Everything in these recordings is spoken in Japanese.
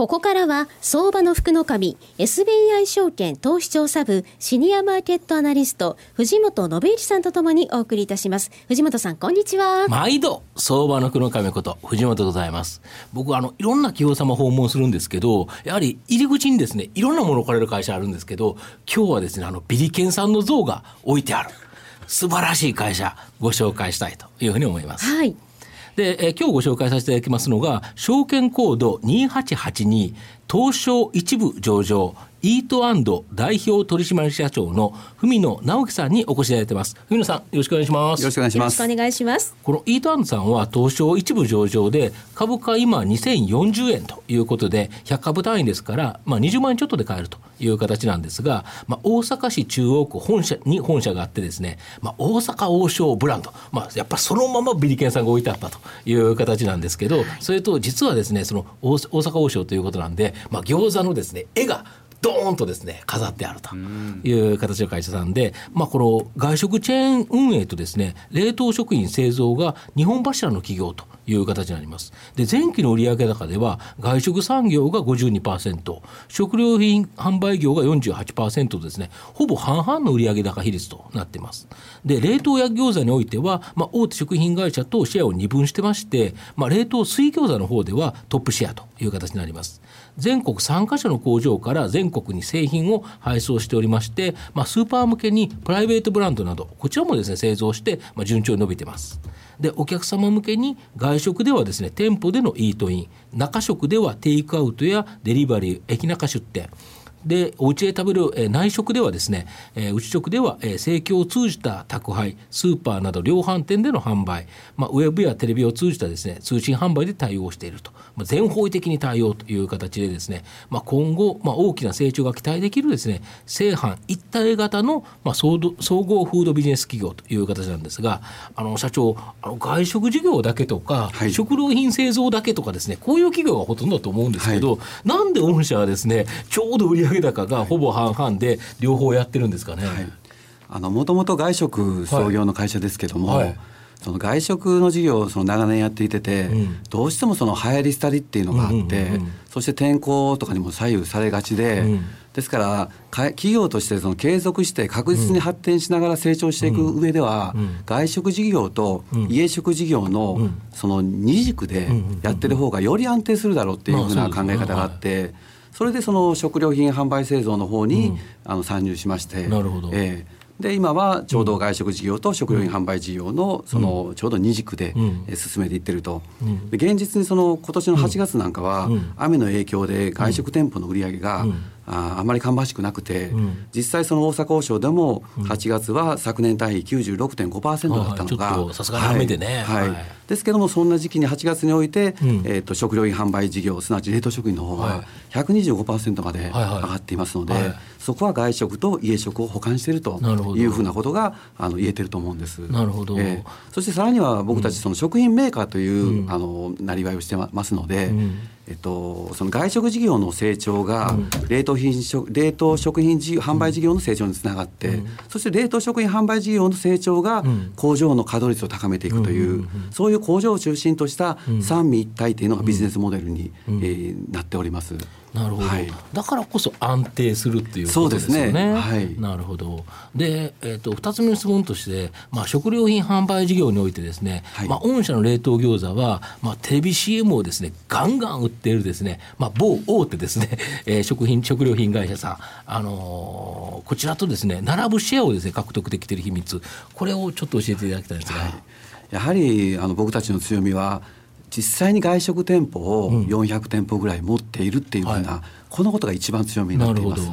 ここからは相場の福の神 SBI 証券投資調査部シニアマーケットアナリスト藤本信之さんとともにお送りいたします。藤本さんこんにちは。毎度相場の福の神こと藤本でございます。僕あのいろんな企業様訪問するんですけどやはり入り口にですねいろんなものを置かれる会社あるんですけど今日はですねあのビリケンさんの像が置いてある。素晴らしい会社ご紹介したいというふうに思います。はいで、え今日ご紹介させていただきますのが、証券コード2882、東証一部上場、イート代表取締役社長の文野直樹さんにお越しいただいてます。文野さん、よろしくお願いします。よろしくお願いします。よろしくお願いします。このイートさんは東証一部上場で、株価今2040円ということで、100株単位ですから、まあ20万円ちょっとで買えるという形なんですが、まあ大阪市中央区本社に本社があってですね、まあ大阪王将ブランド、まあやっぱそのままビリケンさんが置いてあったという形なんですけど、それと実はですね、その大阪王将ということなんで、まあ餃子のですね、絵がドーンとですね飾ってあるという形の会社さんで、まあ、この外食チェーン運営とですね冷凍食品製造が日本柱の企業という形になります。で、前期の売上高では、外食産業が52%、食料品販売業が48%ですね、ほぼ半々の売上高比率となっています。で、冷凍焼餃子においては、まあ、大手食品会社とシェアを二分してまして、まあ、冷凍水餃子の方ではトップシェアという形になります。全国3カ所の工場から全国に製品を配送しておりまして、まあ、スーパー向けにプライベートブランドなど、こちらもですね、製造して、まあ、順調に伸びてます。でお客様向けに外食ではですね店舗でのイートイン中食ではテイクアウトやデリバリー駅中出店でお家で食べる、えー、内食ではですね、えー、内食では、えー、盛況を通じた宅配スーパーなど量販店での販売、まあ、ウェブやテレビを通じたですね通信販売で対応していると、まあ、全方位的に対応という形でですね、まあ、今後、まあ、大きな成長が期待できるですね正販一体型の、まあ、総総合フードビジネス企業という形なんですがあの社長あの外食事業だけとか、はい、食料品製造だけとかですねこういう企業がほとんどだと思うんですけど、はい、なんで御社はですねちょうど売上上高がほぼ半々で両方やってるんですかね。あのもともと外食創業の会社ですけども、はい。はい、その外食の事業をその長年やっていてて、うん、どうしてもその流行り廃りっていうのがあって、うんうんうん、そして天候とかにも左右されがちで、うん、ですから企業としてその継続して確実に発展しながら成長していく上では、うん。うん、外食事業と家食事業のその二軸でやってる方がより安定するだろうっていうふうな考え方があって。それでその食料品販売製造の方に、あの参入しまして。なるほど、えーで今はちょうど外食事業と食料品販売事業のそのちょうど二軸で進めていってると、現実にその今年の8月なんかは雨の影響で外食店舗の売り上げがああまり芳しくなくて、うん、実際その大阪王将でも8月は昨年対比96.5%だったのが、さすがに雨でね、はい、はい、ですけどもそんな時期に8月において、うん、えーと、食料品販売事業すなわち冷凍食品の方は125%まで上がっていますので、はい。はい、そこは外食と家食を補完しているというふうなことがあの言えてると思うんです。なるほど、えー、そしてさらには僕たちその食品メーカーという、うん、あのなりわいをしてますので、えっと、その外食事業の成長が冷凍品食冷凍食品事販売事業の成長につながって、うん、そして冷凍食品販売事業の成長が工場の稼働率を高めていくという、そういう工場を中心とした三位一体というのがビジネスモデルに、えー、なっております。なるほど、はい、だからこそ安定するっていうことですよね。ね。はい、なるほど。で、えーと、2つ目の質問として、まあ、食料品販売事業においてですね、はい、まあ、御社の冷凍餃子は、まあ、テレビ CM をですねガンガン売っているですね、まあ、某大手ですね、えー、食品食料品会社さん、あのー、こちらとですね並ぶシェアをですね獲得できている秘密。これをちょっと教えていただきたいんですが。はい、やはりあの僕たちの強みは実際に外食店舗を400店舗ぐらい持っているっていうふうな、うん、このことが一番強みになっています。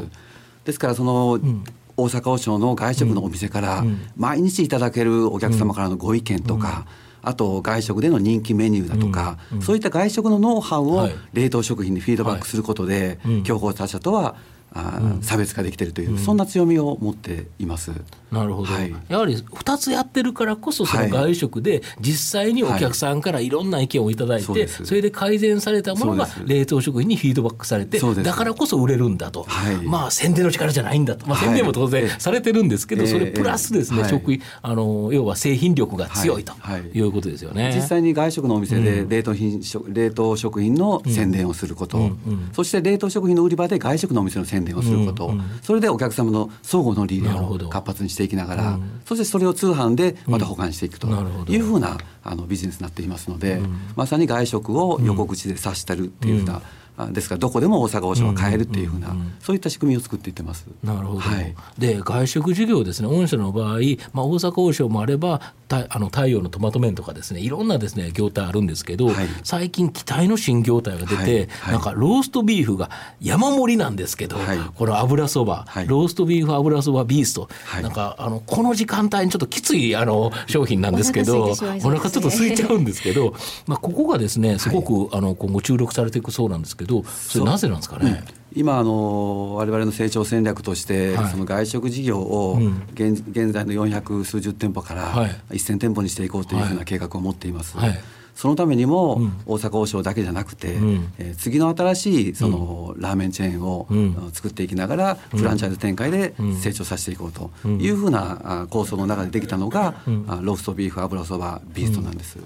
ですからその、うん、大阪王将の外食のお店から毎日いただけるお客様からのご意見とか、あと外食での人気メニューだとか、そういった外食のノウハウを冷凍食品にフィードバックすることで、競合他社とはあ差別化できているという、そんな強みを持っています。なるほど、はい、やはり2つやってるからこそ、その外食で実際にお客さんからいろんな意見をいただいて、はい、それで改善されたものが冷凍食品にフィードバックされて、だからこそ売れるんだと、はい、まあ宣伝の力じゃないんだと、まあ、宣伝も当然されてるんですけど、それプラスですね、食品あの要は製品力が強いとい。うことですよね、実際に外食のお店で冷凍品、うん、冷凍食品の宣伝をすること、うん。うん、そして冷凍食品の売り場で外食のお店の宣伝をすること、それでお客様の相互の利益を活発にしていきながら、うん、そしてそれを通販でまた保管していくというふうなあのビジネスになっていますので、うん、まさに外食を横口で指してるっていうふうな、ですからどこでも大阪王将は買えるっていうふうな、そういった仕組みを作っていってます。なるほど。はい、で外食事業ですね。御社の場合、まあ大阪王将もあれば、たあの太陽のトマト麺とかですね、いろんなですね業態あるんですけど、はい、最近期待の新業態が出て、はい。はい、なんかローストビーフが山盛りなんですけど、この油そば、ローストビーフ油そばビースト、なんかあのこの時間帯にちょっときついあの商品なんですけど、お腹ちょっと空いちゃうんですけど、まあここがですねすごくあの今後注力されていくそうなんですけど。それなぜなんですかね？今あの我々の成長戦略として、はい、その外食事業を現,、現在の400数十店舗から1000店舗にしていこうというふうな計画を持っています。はいそのためにも、大阪王将だけじゃなくて、うん、えー、次の新しいその、ラーメンチェーンを、作っていきながら、フランチャイズ展開で成長させていこうというふうな構想の中でできたのが、ローストビーフ油そばビーストなんです。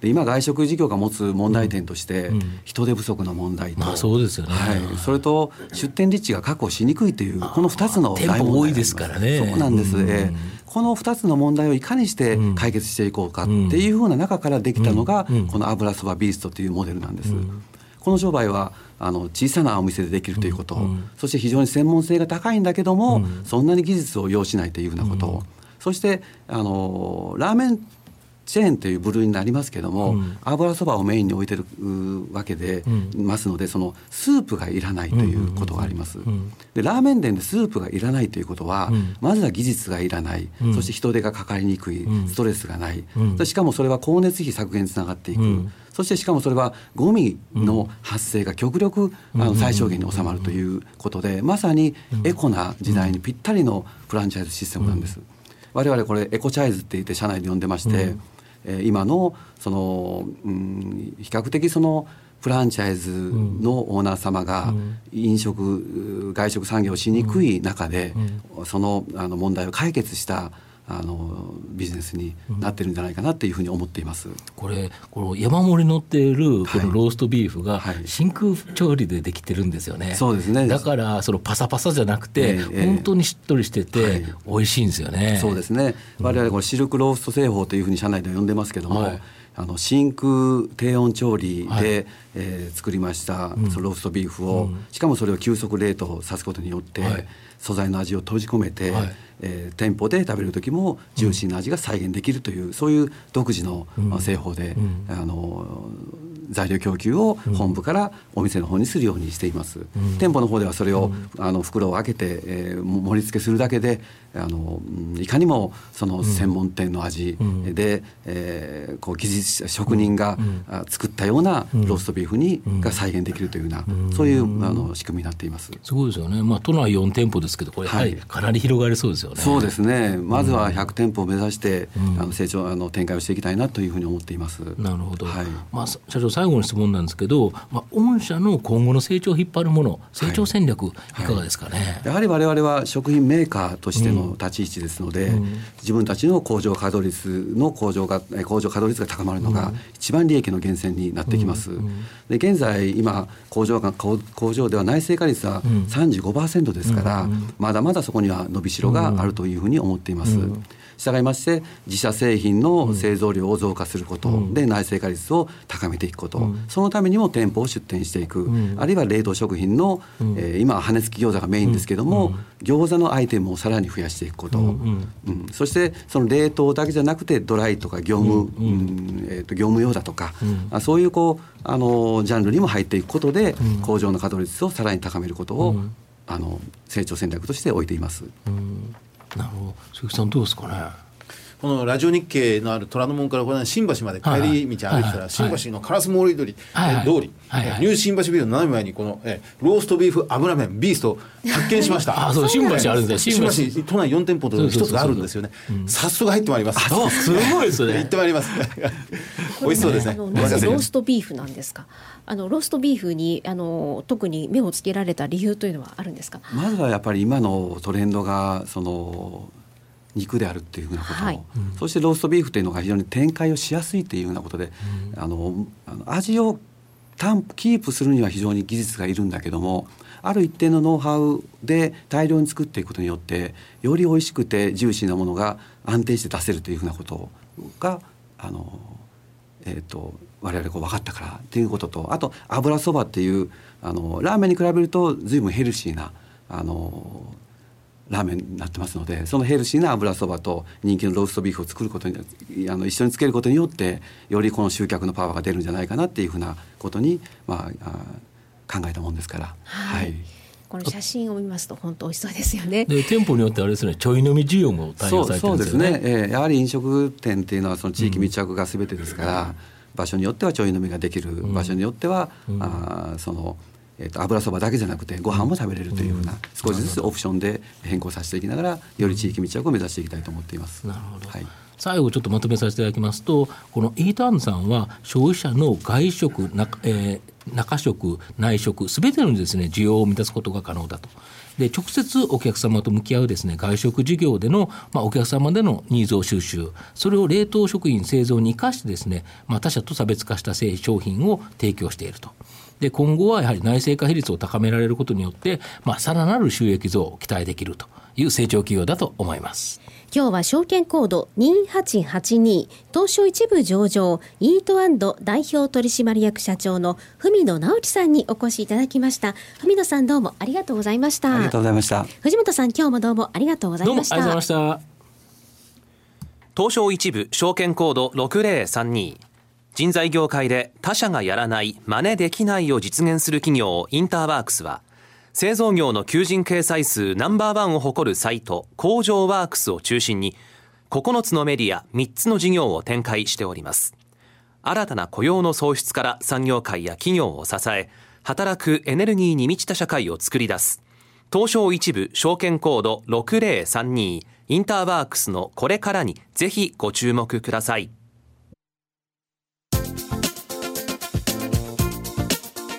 で今外食事業が持つ問題点として、人手不足の問題と、まあ、そうですよね、はい、それと出店立地が確保しにくいというこの2つの大問題多いですからね。そうなんです、えーこの2つの問題をいかにして解決していこうかっていうふうな中からできたのが、この油そばビーストというモデルなんです。この商売はあの小さなお店でできるということ、そして非常に専門性が高いんだけども、そんなに技術を要しないというふうなこと、そしてあのラーメンチェーンという部類になりますけども、うん、油そばをメインに置いてるわけで、うん、ますのでそのスープがいらないということがあります。でラーメン店でスープがいらないということは、うん、まずは技術がいらない、そして人手がかかりにくい、ストレスがない、しかもそれは光熱費削減につながっていく。そしてしかもそれはゴミの発生が極力、あの最小限に収まるということで、まさにエコな時代にぴったりのフランチャイズシステムなんです。我々これエコチャイズって言って社内で呼んでまして、え今のその、うん、比較的そのフランチャイズのオーナー様が飲食外食産業をしにくい中で、そのあの問題を解決したあのビジネスになってるんじゃないかなっていうふうに思っています。これこの山盛り乗っているこのローストビーフが真空調理でできてるんですよね。はい、そうですね。だからそのパサパサじゃなくて、えー、本当にしっとりしてて美味しいんですよね。そうですね。我々これシルクロースト製法というふうに社内で呼んでますけども。はいあの真空低温調理で、はい、えー、作りました、うん、そのローストビーフを、うん、しかもそれを急速冷凍さすことによって、はい、素材の味を閉じ込めて、はい、えー、店舗で食べる時もジューシーな味が再現できるという、うん、そういう独自の製法で、あの材料供給を本部からお店の方にするようにしています、うん、店舗の方ではそれを、うん、あの袋を開けて、えー、盛り付けするだけであのいかにもその専門店の味で、うん、えー、こう技術職人が、作ったようなローストビーフに、が再現できるというような、そういうあの仕組みになっています。すごいですよね、まあ、都内4店舗ですけどこれ、はい、かなり広がりそうですよね。そうですね。まずは100店舗を目指して、あの成長あの展開をしていきたいなというふうに思っています。なるほど、はい。まあ、社長最後の質問なんですけど、まあ、御社の今後の成長を引っ張るもの成長戦略、い、かがですかね、やはり我々は食品メーカーとしての立ち位置ですので、うん、自分たちの工場稼働率の向上が工場稼働率が高まるのが一番利益の源泉になってきます。で現在今工場が工場では内製化率は35%ですから、まだまだそこには伸びしろがあるというふうに思っています。従いまして自社製品の製造量を増加すること、うん、で内製化率を高めていくこと、うん、そのためにも店舗を出店していく、うん、あるいは冷凍食品の、うん、えー、今は羽根付き餃子がメインですけども、うん、餃子のアイテムをさらに増やしていくこと、うん。そしてその冷凍だけじゃなくてドライとか業務、うん。えー、と業務用だとか、あそういうこうあのジャンルにも入っていくことで、工場の稼働率をさらに高めることを、あの成長戦略として置いています。なるほど。鈴木さんどうですかね？このラジオ日経のある虎ノ門からこの新橋まで帰り道歩いてたら、新橋の烏森通り、はい。はい、通り、はい。はい、ニュー新橋ビルの斜め前にこのえローストビーフ油麺ビースト発見しました。あそう新橋あるんです。新橋。都内4店舗と一つがあるんですよね。早速入ってまいります。すごいですね。行ってまいります。美味しそうですね。なぜローストビーフなんですか？あのローストビーフにあの特に目をつけられた理由というのはあるんですか？まずはやっぱり今のトレンドがその肉であるっていうふうなこと、はい、そしてローストビーフというのが非常に展開をしやすいというようなことで、うん、あの味を担キープするには非常に技術がいるんだけどもある一定のノウハウで大量に作っていくことによってより美味しくてジューシーなものが安定して出せるというふうなことがあの、えーと、我々こう分かったからということとあと油そばっていうあのラーメンに比べると随分ヘルシーなあのラーメンになってますのでそのヘルシーな油そばと人気のローストビーフを作ることにあの一緒につけることによってよりこの集客のパワーが出るんじゃないかなっていうふうなことに、まあ、あ考えたもんですから。はい、はいこの写真を見ますと本当美味しそうですよね。で店舗によってあれですねちょい飲み需要も対応されてるんですよね。そうですね。えー、やはり飲食店っていうのはその地域密着がすべてですから、うん、場所によってはちょい飲みができる、うん、場所によっては、うん、あそのえー、と油そばだけじゃなくてご飯も食べれるというふうな、少しずつオプションで変更させていきながらより地域密着を目指していきたいと思っています。なるほど、はい最後ちょっとまとめさせていただきますとこの E ターンさんは消費者の外食中,、えー、中食内食すべてのですね需要を満たすことが可能だと。で直接お客様と向き合うですね外食事業での、まあ、お客様でのニーズを収集それを冷凍食品製造に生かしてですね、まあ、他社と差別化した製商品を提供していると。で今後はやはり内製化比率を高められることによって、まあ、さらなる収益増を期待できるという成長企業だと思います。今日は証券コード2882東証一部上場イート代表取締役社長の文野直樹さんにお越しいただきました。文野さんどうもありがとうございました。ありがとうございました。藤本さん今日もどうもありがとうございました。ありがとうございました。東証一部証券コード6032人材業界で他社がやらない真似できないを実現する企業インターワークスは製造業の求人掲載数ナンバーワンを誇るサイト工場ワークスを中心に9つのメディア3つの事業を展開しております。新たな雇用の創出から産業界や企業を支え働くエネルギーに満ちた社会を作り出す。東証一部証券コード6032インターワークスのこれからにぜひご注目ください。